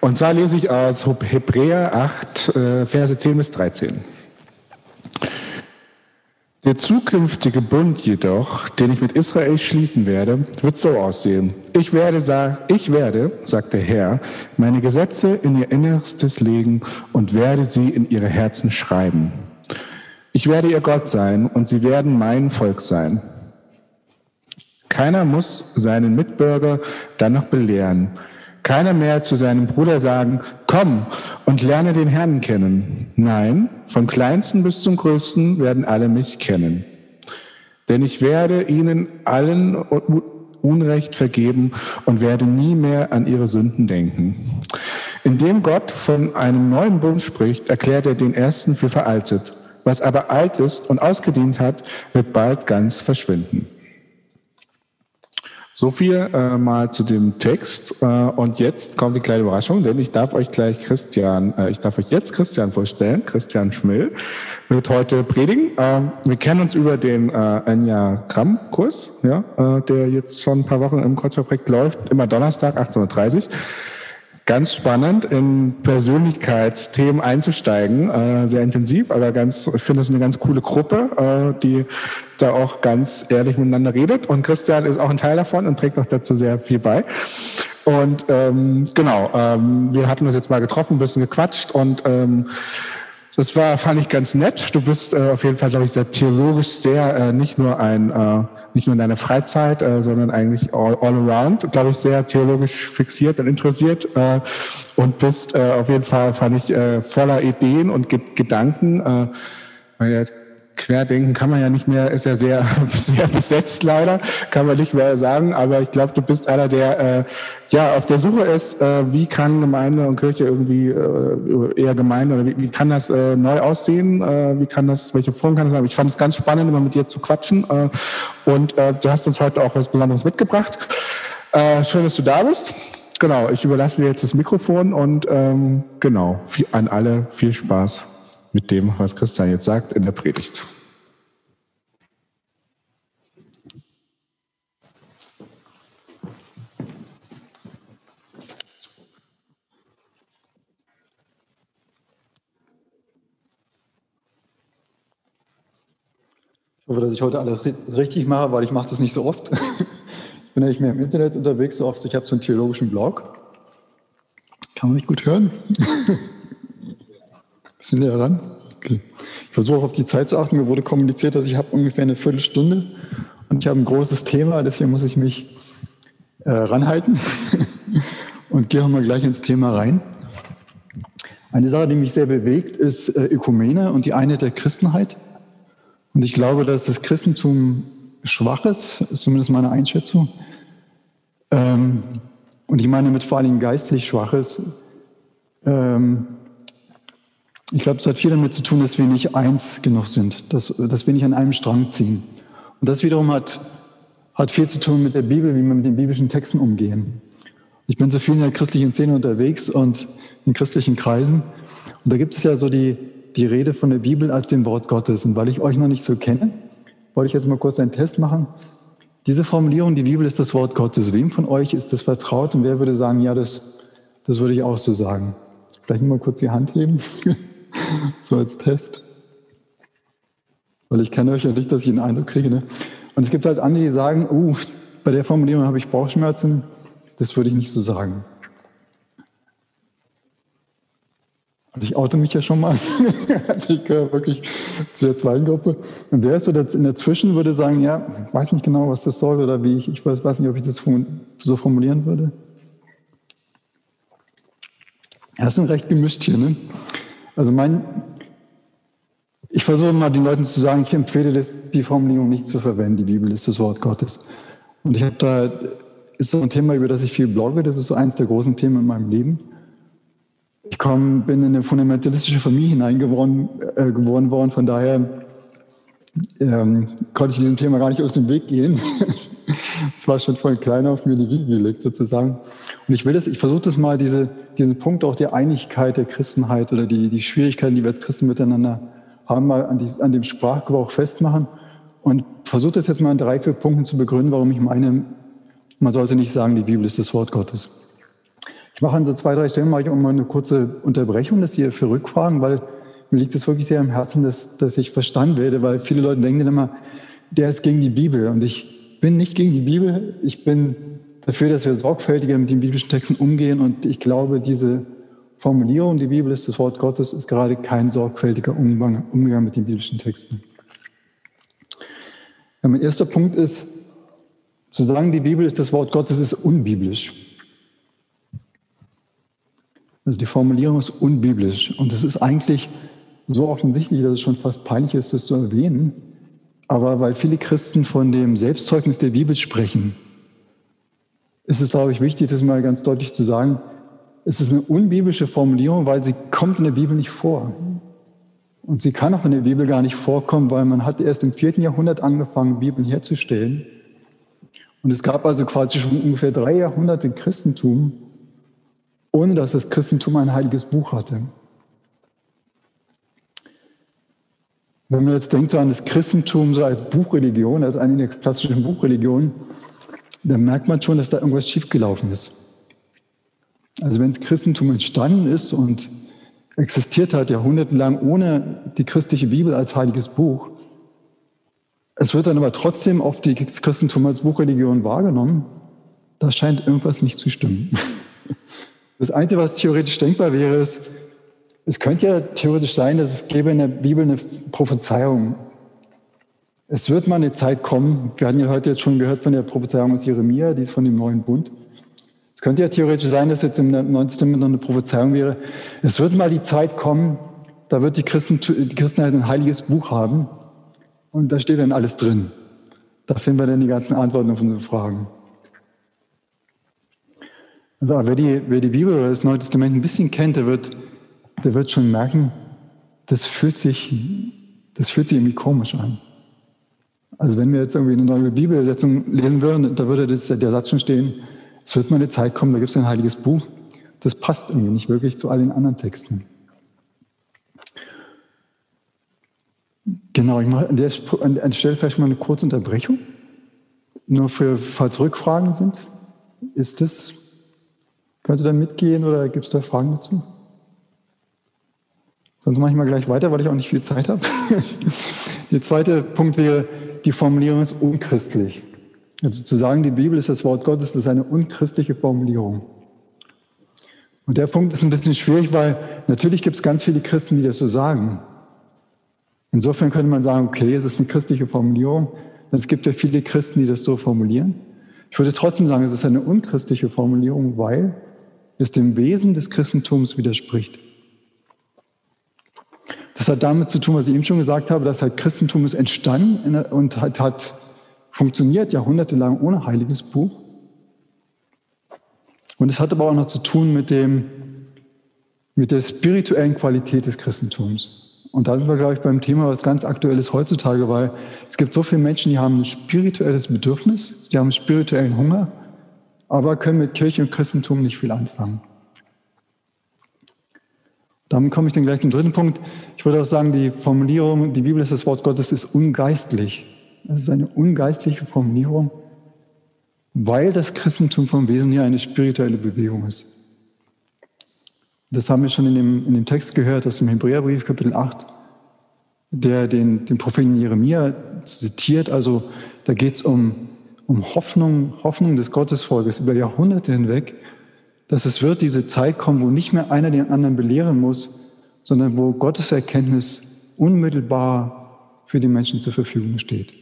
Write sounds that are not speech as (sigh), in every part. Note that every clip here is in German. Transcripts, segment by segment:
Und zwar lese ich aus Hebräer 8, äh, Verse 10 bis 13. Der zukünftige Bund jedoch, den ich mit Israel schließen werde, wird so aussehen. Ich werde, ich werde, sagt der Herr, meine Gesetze in ihr Innerstes legen und werde sie in ihre Herzen schreiben. Ich werde ihr Gott sein und sie werden mein Volk sein. Keiner muss seinen Mitbürger dann noch belehren. Keiner mehr zu seinem Bruder sagen, komm und lerne den Herrn kennen. Nein, vom kleinsten bis zum größten werden alle mich kennen. Denn ich werde ihnen allen Unrecht vergeben und werde nie mehr an ihre Sünden denken. Indem Gott von einem neuen Bund spricht, erklärt er den ersten für veraltet. Was aber alt ist und ausgedient hat, wird bald ganz verschwinden. So viel äh, mal zu dem Text. Äh, und jetzt kommt die kleine Überraschung, denn ich darf euch gleich Christian, äh, ich darf euch jetzt Christian vorstellen. Christian Schmill wird heute predigen. Äh, wir kennen uns über den äh, Enneagramm-Kurs, ja, äh, der jetzt schon ein paar Wochen im Kreuzverprojekt läuft, immer Donnerstag, 18.30 Uhr ganz spannend, in Persönlichkeitsthemen einzusteigen, äh, sehr intensiv, aber ganz, ich finde es eine ganz coole Gruppe, äh, die da auch ganz ehrlich miteinander redet. Und Christian ist auch ein Teil davon und trägt auch dazu sehr viel bei. Und ähm, genau, ähm, wir hatten uns jetzt mal getroffen, ein bisschen gequatscht und ähm, das war, fand ich ganz nett. Du bist äh, auf jeden Fall, glaube ich, sehr theologisch sehr, äh, nicht nur ein, äh, nicht nur in deiner Freizeit, äh, sondern eigentlich all, all around, glaube ich, sehr theologisch fixiert und interessiert äh, und bist äh, auf jeden Fall, fand ich, äh, voller Ideen und Ge Gedanken. Äh, weil Querdenken kann man ja nicht mehr, ist ja sehr, (laughs) sehr besetzt leider, kann man nicht mehr sagen. Aber ich glaube, du bist einer, der äh, ja auf der Suche ist, äh, wie kann Gemeinde und Kirche irgendwie äh, eher Gemeinde oder wie, wie kann das äh, neu aussehen? Äh, wie kann das, welche Form kann das haben? Ich fand es ganz spannend, immer mit dir zu quatschen. Äh, und äh, du hast uns heute auch was Besonderes mitgebracht. Äh, schön, dass du da bist. Genau, ich überlasse dir jetzt das Mikrofon und ähm, genau, an alle viel Spaß mit dem, was Christian jetzt sagt in der Predigt. Ich hoffe, dass ich heute alles richtig mache, weil ich mache das nicht so oft. (laughs) Ich bin eigentlich mehr im Internet unterwegs, so oft. Ich habe so einen theologischen Blog. Kann man mich gut hören? (laughs) Bisschen näher ran. Okay. Ich versuche auf die Zeit zu achten. Mir wurde kommuniziert, dass ich habe ungefähr eine Viertelstunde und ich habe ein großes Thema, deswegen muss ich mich äh, ranhalten (laughs) und gehe mal gleich ins Thema rein. Eine Sache, die mich sehr bewegt, ist äh, Ökumene und die Einheit der Christenheit. Und ich glaube, dass das Christentum schwach ist, ist zumindest meine Einschätzung. Ähm, und ich meine mit vor allem geistlich schwaches. Ähm, ich glaube, es hat viel damit zu tun, dass wir nicht eins genug sind, dass, dass wir nicht an einem Strang ziehen. Und das wiederum hat, hat viel zu tun mit der Bibel, wie wir mit den biblischen Texten umgehen. Ich bin so viel in der christlichen Szene unterwegs und in christlichen Kreisen. Und da gibt es ja so die, die Rede von der Bibel als dem Wort Gottes. Und weil ich euch noch nicht so kenne, wollte ich jetzt mal kurz einen Test machen. Diese Formulierung, die Bibel ist das Wort Gottes. Wem von euch ist das vertraut? Und wer würde sagen, ja, das, das würde ich auch so sagen? Vielleicht mal kurz die Hand heben. (laughs) so als Test. Weil ich kenne euch ja nicht, dass ich einen Eindruck kriege. Ne? Und es gibt halt andere, die sagen, uh, bei der Formulierung habe ich Bauchschmerzen. Das würde ich nicht so sagen. Also ich oute mich ja schon mal. (laughs) also ich gehöre wirklich zu der zweiten Gruppe. Und wer ist so in der Zwischen, würde sagen, ja, weiß nicht genau, was das soll oder wie ich, ich weiß nicht, ob ich das so formulieren würde. Ja, ist ein recht gemischt hier. Ne? Also mein, ich versuche mal den Leuten zu sagen, ich empfehle das, die Formulierung nicht zu verwenden. Die Bibel ist das Wort Gottes. Und ich habe da, ist so ein Thema, über das ich viel blogge. Das ist so eins der großen Themen in meinem Leben. Ich komm, bin in eine fundamentalistische Familie hineingeboren äh, geboren worden. Von daher ähm, konnte ich diesem Thema gar nicht aus dem Weg gehen. (laughs) Es war schon von klein auf mir die Wiege gelegt sozusagen. Und ich will das, ich versuche das mal, diese, diesen Punkt auch der Einigkeit der Christenheit oder die, die Schwierigkeiten, die wir als Christen miteinander haben, mal an, die, an dem Sprachgebrauch festmachen und versuche das jetzt mal in drei, vier Punkten zu begründen, warum ich meine, man sollte nicht sagen, die Bibel ist das Wort Gottes. Ich mache an so zwei, drei Stellen mache ich auch mal eine kurze Unterbrechung, dass ihr für Rückfragen, weil mir liegt es wirklich sehr am Herzen, dass, dass ich verstanden werde, weil viele Leute denken dann immer, der ist gegen die Bibel. Und ich bin nicht gegen die Bibel. Ich bin dafür, dass wir sorgfältiger mit den biblischen Texten umgehen. Und ich glaube, diese Formulierung, die Bibel ist das Wort Gottes, ist gerade kein sorgfältiger Umgang, Umgang mit den biblischen Texten. Ja, mein erster Punkt ist, zu sagen, die Bibel ist das Wort Gottes, ist unbiblisch. Also die Formulierung ist unbiblisch. Und es ist eigentlich so offensichtlich, dass es schon fast peinlich ist, das zu erwähnen. Aber weil viele Christen von dem Selbstzeugnis der Bibel sprechen, ist es, glaube ich, wichtig, das mal ganz deutlich zu sagen. Es ist eine unbiblische Formulierung, weil sie kommt in der Bibel nicht vor. Und sie kann auch in der Bibel gar nicht vorkommen, weil man hat erst im vierten Jahrhundert angefangen, Bibeln herzustellen. Und es gab also quasi schon ungefähr drei Jahrhunderte Christentum, ohne dass das Christentum ein heiliges Buch hatte. Wenn man jetzt denkt so an das Christentum so als Buchreligion, als eine der klassischen Buchreligionen, dann merkt man schon, dass da irgendwas schiefgelaufen ist. Also wenn das Christentum entstanden ist und existiert hat jahrhundertelang ohne die christliche Bibel als heiliges Buch, es wird dann aber trotzdem oft das Christentum als Buchreligion wahrgenommen, da scheint irgendwas nicht zu stimmen. (laughs) Das Einzige, was theoretisch denkbar wäre, ist, es könnte ja theoretisch sein, dass es gäbe in der Bibel eine Prophezeiung. Es wird mal eine Zeit kommen, wir hatten ja heute jetzt schon gehört von der Prophezeiung aus Jeremia, die ist von dem neuen Bund. Es könnte ja theoretisch sein, dass jetzt im Neuen Testament noch eine Prophezeiung wäre. Es wird mal die Zeit kommen, da wird die, Christen, die Christenheit ein heiliges Buch haben und da steht dann alles drin. Da finden wir dann die ganzen Antworten auf unsere Fragen. Also, wer, die, wer die Bibel oder das Neue Testament ein bisschen kennt, der wird der wird schon merken, das fühlt sich, das fühlt sich irgendwie komisch an. Also wenn wir jetzt irgendwie eine neue Bibelübersetzung lesen würden, da würde das, der Satz schon stehen, es wird mal eine Zeit kommen, da gibt es ein heiliges Buch. Das passt irgendwie nicht wirklich zu all den anderen Texten. Genau, ich mache an der, Stelle vielleicht mal eine kurze Unterbrechung. Nur für, falls Rückfragen sind. Ist das, könnt ihr da mitgehen oder gibt es da Fragen dazu? Sonst mache ich mal gleich weiter, weil ich auch nicht viel Zeit habe. (laughs) Der zweite Punkt wäre, die Formulierung ist unchristlich. Also zu sagen, die Bibel ist das Wort Gottes, das ist eine unchristliche Formulierung. Und der Punkt ist ein bisschen schwierig, weil natürlich gibt es ganz viele Christen, die das so sagen. Insofern könnte man sagen, okay, es ist eine christliche Formulierung. Es gibt ja viele Christen, die das so formulieren. Ich würde trotzdem sagen, es ist eine unchristliche Formulierung, weil es dem Wesen des Christentums widerspricht. Das hat damit zu tun, was ich eben schon gesagt habe, dass halt Christentum ist entstanden und hat, hat funktioniert jahrhundertelang ohne heiliges Buch. Und es hat aber auch noch zu tun mit, dem, mit der spirituellen Qualität des Christentums. Und da sind wir, glaube ich, beim Thema, was ganz aktuell ist heutzutage, weil es gibt so viele Menschen, die haben ein spirituelles Bedürfnis, die haben spirituellen Hunger, aber können mit Kirche und Christentum nicht viel anfangen. Damit komme ich dann gleich zum dritten Punkt. Ich würde auch sagen, die Formulierung, die Bibel ist das Wort Gottes, ist ungeistlich. Das ist eine ungeistliche Formulierung, weil das Christentum vom Wesen her eine spirituelle Bewegung ist. Das haben wir schon in dem, in dem Text gehört aus dem Hebräerbrief, Kapitel 8, der den, den Propheten Jeremia zitiert. Also da geht es um, um Hoffnung, Hoffnung des Gottesvolkes über Jahrhunderte hinweg dass es wird diese Zeit kommen, wo nicht mehr einer den anderen belehren muss, sondern wo Gottes Erkenntnis unmittelbar für die Menschen zur Verfügung steht.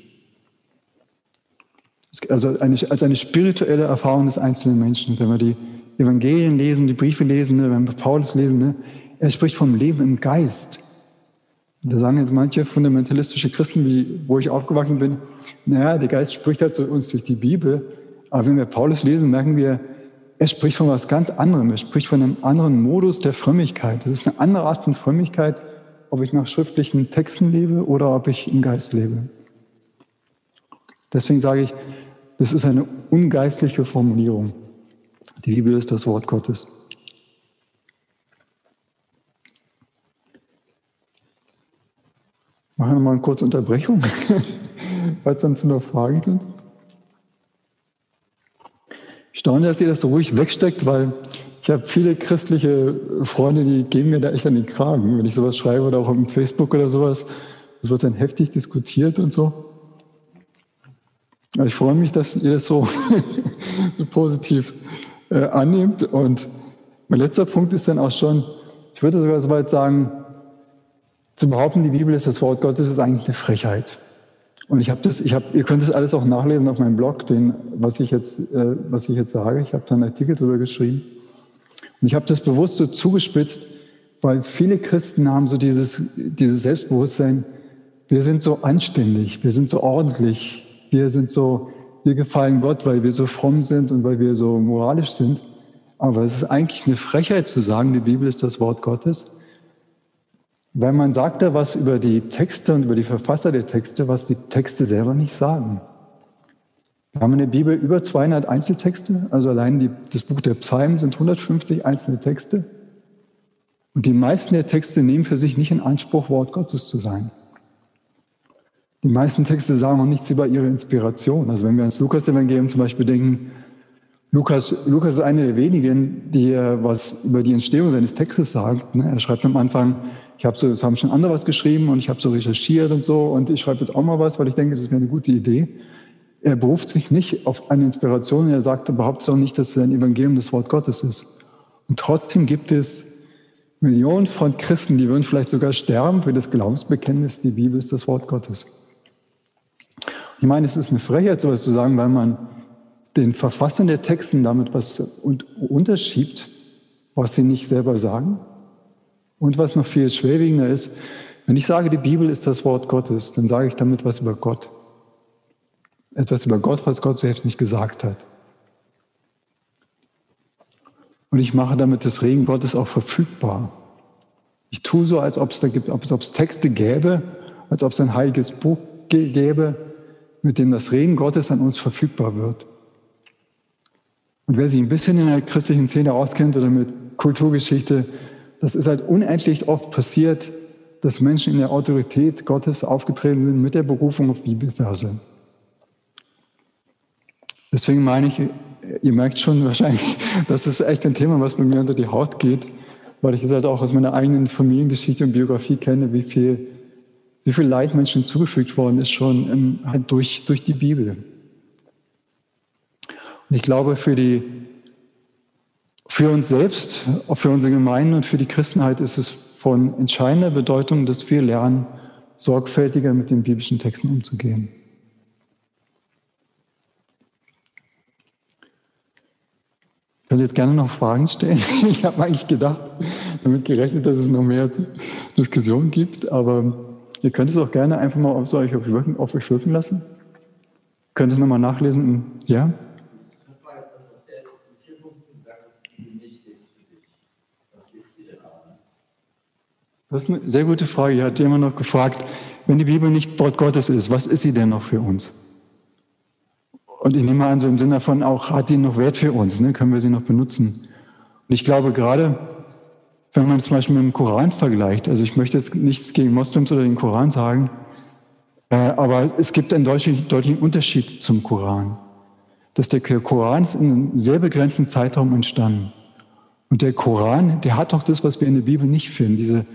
Also eine, als eine spirituelle Erfahrung des einzelnen Menschen. Wenn wir die Evangelien lesen, die Briefe lesen, ne, wenn wir Paulus lesen, ne, er spricht vom Leben im Geist. Da sagen jetzt manche fundamentalistische Christen, wie, wo ich aufgewachsen bin, naja, der Geist spricht halt zu uns durch die Bibel. Aber wenn wir Paulus lesen, merken wir, er spricht von was ganz anderem. Er spricht von einem anderen Modus der Frömmigkeit. Das ist eine andere Art von Frömmigkeit, ob ich nach schriftlichen Texten lebe oder ob ich im Geist lebe. Deswegen sage ich, das ist eine ungeistliche Formulierung. Die Bibel ist das Wort Gottes. Machen wir mal eine kurze Unterbrechung, falls zu noch Fragen sind. Ich staune, dass ihr das so ruhig wegsteckt, weil ich habe viele christliche Freunde, die geben mir da echt an den Kragen, wenn ich sowas schreibe oder auch auf Facebook oder sowas. Das wird dann heftig diskutiert und so. Aber ich freue mich, dass ihr das so, (laughs) so positiv äh, annehmt. Und mein letzter Punkt ist dann auch schon, ich würde sogar so weit sagen, zu behaupten, die Bibel ist das Wort Gottes, ist eigentlich eine Frechheit. Und ich habe das, ich habe, ihr könnt das alles auch nachlesen auf meinem Blog, den, was ich jetzt, äh, was ich jetzt sage. Ich habe da einen Artikel darüber geschrieben. Und ich habe das bewusst so zugespitzt, weil viele Christen haben so dieses, dieses Selbstbewusstsein, wir sind so anständig, wir sind so ordentlich, wir sind so, wir gefallen Gott, weil wir so fromm sind und weil wir so moralisch sind. Aber es ist eigentlich eine Frechheit zu sagen, die Bibel ist das Wort Gottes. Weil man sagt da was über die Texte und über die Verfasser der Texte, was die Texte selber nicht sagen. Wir haben in der Bibel über 200 Einzeltexte, also allein die, das Buch der Psalmen sind 150 einzelne Texte. Und die meisten der Texte nehmen für sich nicht in Anspruch, Wort Gottes zu sein. Die meisten Texte sagen auch nichts über ihre Inspiration. Also wenn wir ans Lukas-Evangelium zum Beispiel denken, Lukas, Lukas ist einer der wenigen, die was über die Entstehung seines Textes sagt. Ne? Er schreibt am Anfang, ich habe so, es haben schon andere was geschrieben und ich habe so recherchiert und so und ich schreibe jetzt auch mal was, weil ich denke, das wäre eine gute Idee. Er beruft sich nicht auf eine Inspiration und er sagt überhaupt auch nicht, dass sein Evangelium das Wort Gottes ist. Und trotzdem gibt es Millionen von Christen, die würden vielleicht sogar sterben für das Glaubensbekenntnis, die Bibel ist das Wort Gottes. Ich meine, es ist eine Frechheit, sowas zu sagen, weil man den Verfassern der Texten damit was unterschiebt, was sie nicht selber sagen. Und was noch viel schwerwiegender ist, wenn ich sage, die Bibel ist das Wort Gottes, dann sage ich damit was über Gott. Etwas über Gott, was Gott selbst nicht gesagt hat. Und ich mache damit das Regen Gottes auch verfügbar. Ich tue so, als ob es da gibt, als ob es Texte gäbe, als ob es ein heiliges Buch gäbe, mit dem das Reden Gottes an uns verfügbar wird. Und wer sich ein bisschen in der christlichen Szene auskennt oder mit Kulturgeschichte, das ist halt unendlich oft passiert, dass Menschen in der Autorität Gottes aufgetreten sind mit der Berufung auf Bibelverse. Deswegen meine ich, ihr merkt schon wahrscheinlich, (laughs) das ist echt ein Thema, was bei mir unter die Haut geht, weil ich es halt auch aus meiner eigenen Familiengeschichte und Biografie kenne, wie viel wie viel Leid Menschen zugefügt worden ist schon halt durch, durch die Bibel. Und ich glaube, für, die, für uns selbst, auch für unsere Gemeinden und für die Christenheit ist es von entscheidender Bedeutung, dass wir lernen, sorgfältiger mit den biblischen Texten umzugehen. Ich könnte jetzt gerne noch Fragen stellen. (laughs) Ich habe eigentlich gedacht, damit gerechnet, dass es noch mehr Diskussionen gibt, aber Ihr könnt es auch gerne einfach mal auf, euch, auf euch wirken lassen. Könnt es nochmal nachlesen. Ja? Das ist eine sehr gute Frage. Hier hat jemand noch gefragt, wenn die Bibel nicht Wort Gottes ist, was ist sie denn noch für uns? Und ich nehme an, so im Sinne von auch, hat die noch Wert für uns? Ne? Können wir sie noch benutzen? Und ich glaube gerade, wenn man zum Beispiel mit dem Koran vergleicht, also ich möchte jetzt nichts gegen Moslems oder den Koran sagen, äh, aber es gibt einen deutlichen, deutlichen Unterschied zum Koran. Dass der Koran ist in einem sehr begrenzten Zeitraum entstanden. Und der Koran, der hat auch das, was wir in der Bibel nicht finden, diese,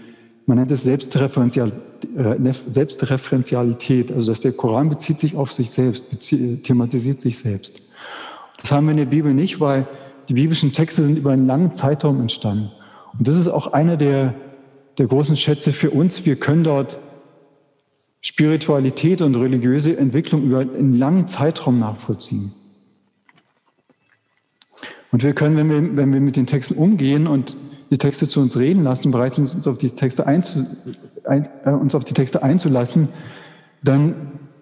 man nennt es Selbstreferenzial, äh, Selbstreferenzialität, also dass der Koran bezieht sich auf sich selbst, thematisiert sich selbst. Das haben wir in der Bibel nicht, weil die biblischen Texte sind über einen langen Zeitraum entstanden. Und das ist auch einer der, der großen Schätze für uns. Wir können dort Spiritualität und religiöse Entwicklung über einen langen Zeitraum nachvollziehen. Und wir können, wenn wir, wenn wir mit den Texten umgehen und die Texte zu uns reden lassen, bereit sind, uns auf die Texte, einzu, ein, äh, uns auf die Texte einzulassen, dann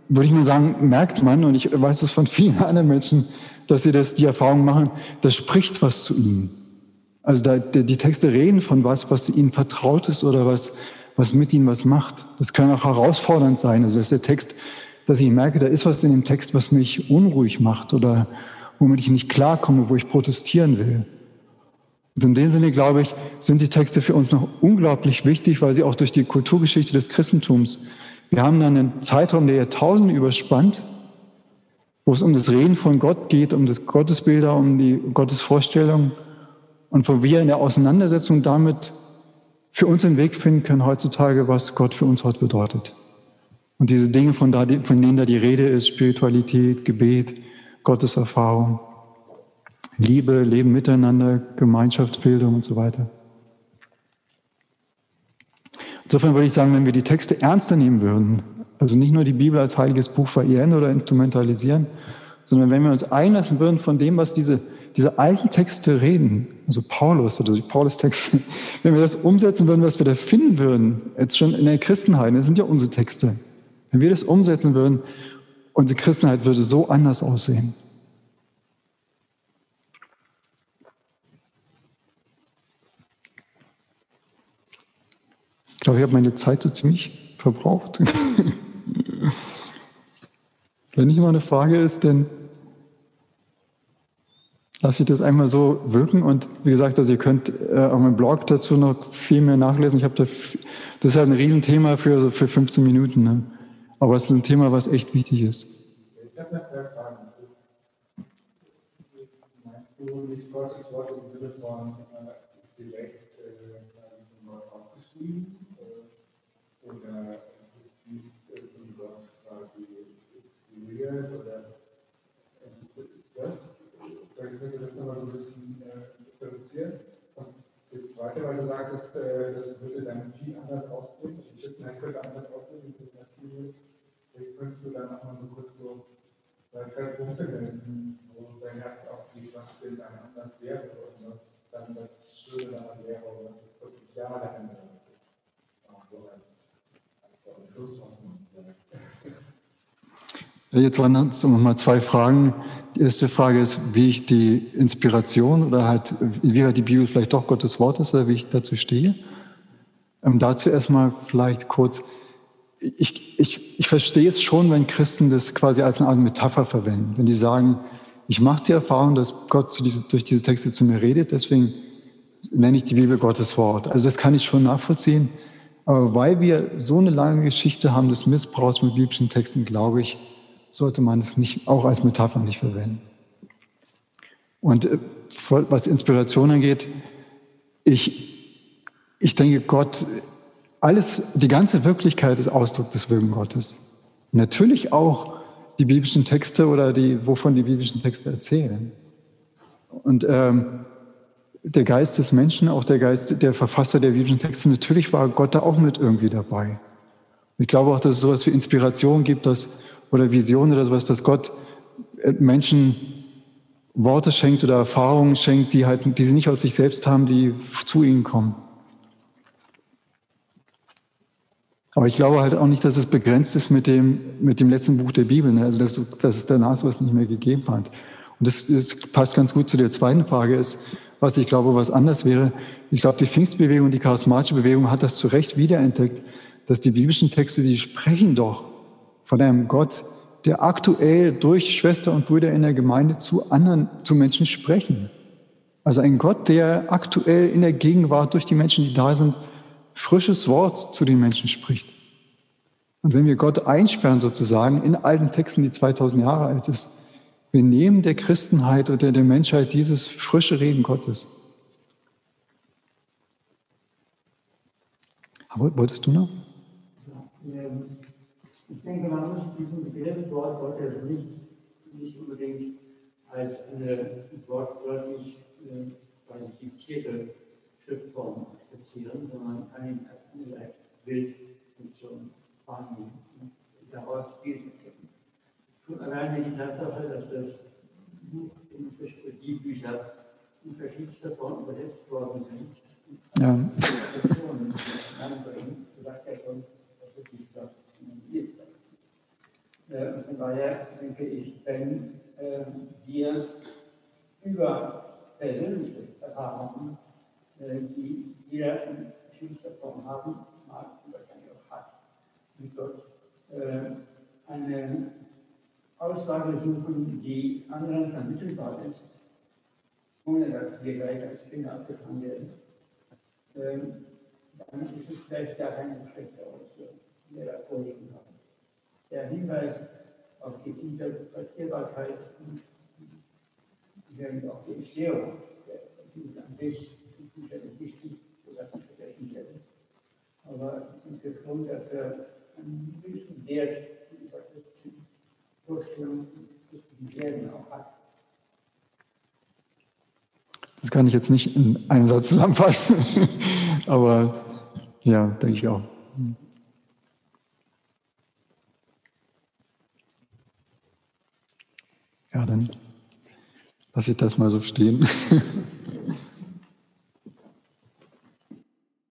würde ich mal sagen, merkt man, und ich weiß es von vielen (laughs) anderen Menschen, dass sie das, die Erfahrung machen, das spricht was zu ihnen. Also da, die Texte reden von was, was ihnen vertraut ist oder was, was mit ihnen was macht. Das kann auch herausfordernd sein. Also das ist der Text, dass ich merke, da ist was in dem Text, was mich unruhig macht oder womit ich nicht klarkomme, wo ich protestieren will. Und in dem Sinne, glaube ich, sind die Texte für uns noch unglaublich wichtig, weil sie auch durch die Kulturgeschichte des Christentums, wir haben dann einen Zeitraum, der Jahrtausende überspannt, wo es um das Reden von Gott geht, um das Gottesbilder, um die Gottesvorstellung und wo wir in der Auseinandersetzung damit für uns den Weg finden können heutzutage, was Gott für uns heute bedeutet. Und diese Dinge, von, da, von denen da die Rede ist, Spiritualität, Gebet, Gotteserfahrung, Liebe, Leben miteinander, Gemeinschaftsbildung und so weiter. Insofern würde ich sagen, wenn wir die Texte ernster nehmen würden, also nicht nur die Bibel als heiliges Buch verehren oder instrumentalisieren, sondern wenn wir uns einlassen würden von dem, was diese, diese alten Texte reden, also Paulus oder die Paulus-Texte, (laughs) wenn wir das umsetzen würden, was wir da finden würden, jetzt schon in der Christenheit, das sind ja unsere Texte, wenn wir das umsetzen würden, unsere Christenheit würde so anders aussehen. Ich glaube, ich habe meine Zeit so ziemlich verbraucht. (laughs) Wenn nicht mal eine Frage ist, dann lasse ich das einmal so wirken. Und wie gesagt, also ihr könnt äh, auf meinem Blog dazu noch viel mehr nachlesen. Ich habe da, das ist halt ein Riesenthema für, für 15 Minuten. Ne? Aber es ist ein Thema, was echt wichtig ist. Ich habe zwei Fragen. Meinst du nicht Gottes Wort im Sinne von, äh, von Gott aufgeschrieben? Oder ist es nicht von Gott quasi inspiriert? Oder das? Vielleicht könnt ihr das nochmal so ein bisschen äh, reduzieren. Und die zweite, weil du sagtest, äh, das würde dann viel anders ausdrücken. Die Christenheit könnte anders aussehen, das erzählt Vielleicht könntest du dann nochmal so kurz so zwei, drei Punkte nennen, wo dein Herz aufgeht, was denn dann anders wäre und was dann das Schöne daran wäre und was das Potenzial daran wäre. Auch so als Jetzt waren es mal zwei Fragen. Die erste Frage ist, wie ich die Inspiration oder halt, wie halt die Bibel vielleicht doch Gottes Wort ist oder wie ich dazu stehe. Ähm, dazu erstmal vielleicht kurz, ich, ich, ich verstehe es schon, wenn Christen das quasi als eine Art Metapher verwenden. Wenn die sagen, ich mache die Erfahrung, dass Gott diese, durch diese Texte zu mir redet, deswegen nenne ich die Bibel Gottes Wort. Also das kann ich schon nachvollziehen. Aber weil wir so eine lange Geschichte haben des Missbrauchs mit biblischen Texten, glaube ich, sollte man es nicht auch als Metapher nicht verwenden. Und äh, was Inspiration angeht, ich, ich denke, Gott, alles, die ganze Wirklichkeit ist Ausdruck des Willens Gottes. Natürlich auch die biblischen Texte oder die, wovon die biblischen Texte erzählen. Und ähm, der Geist des Menschen, auch der Geist der Verfasser der biblischen Texte, natürlich war Gott da auch mit irgendwie dabei. Ich glaube auch, dass es sowas wie Inspiration gibt, dass, oder Vision oder sowas, dass Gott äh, Menschen Worte schenkt oder Erfahrungen schenkt, die halt, die sie nicht aus sich selbst haben, die zu ihnen kommen. Aber ich glaube halt auch nicht, dass es begrenzt ist mit dem, mit dem letzten Buch der Bibel, ne? also dass, dass es danach sowas nicht mehr gegeben hat. Und das, das passt ganz gut zu der zweiten Frage, ist, was ich glaube, was anders wäre. Ich glaube, die Pfingstbewegung, die charismatische Bewegung hat das zu Recht wiederentdeckt, dass die biblischen Texte, die sprechen doch von einem Gott, der aktuell durch Schwester und Brüder in der Gemeinde zu anderen, zu Menschen sprechen. Also ein Gott, der aktuell in der Gegenwart durch die Menschen, die da sind, frisches Wort zu den Menschen spricht. Und wenn wir Gott einsperren sozusagen in alten Texten, die 2000 Jahre alt ist, wir nehmen der Christenheit oder der Menschheit dieses frische Reden Gottes. Aber wolltest du noch? Ich denke, man muss diesen Begriff Wort Gottes nicht, nicht unbedingt als eine wortwörtlich äh, diktierte Schriftform akzeptieren, sondern kann ihn als eine Bildfunktion wahrnehmen und daraus Wesen Schon alleine die Tatsache, dass das Buch, die Bücher in verschiedenster Form übersetzt worden sind. Ja. sagt ja schon, dass es nicht das ist. Äh, von daher denke ich, wenn äh, wir über persönliche Erfahrungen, äh, die wir in verschiedenster Form haben, mag und wahrscheinlich auch hat, mit Gott, äh, eine Aussage suchen, die anderen vermittelbar ist, ohne dass wir gleich als Finger abgefangen werden, ähm, dann ist es vielleicht gar keine schlechte Option, die wir da vorliegen haben. Der Hinweis auf die Interpretierbarkeit und auch die Entstehung der sind an sich sicherlich wichtig, sodass nicht vergessen werden. Aber ich denke schon, dass er einen gewissen Wert dieser christlichen Vorstellung, Werden auch hat. Das kann ich jetzt nicht in einem Satz zusammenfassen, (laughs) aber ja, denke ich auch. Ja, dann lasse ich das mal so stehen. (laughs)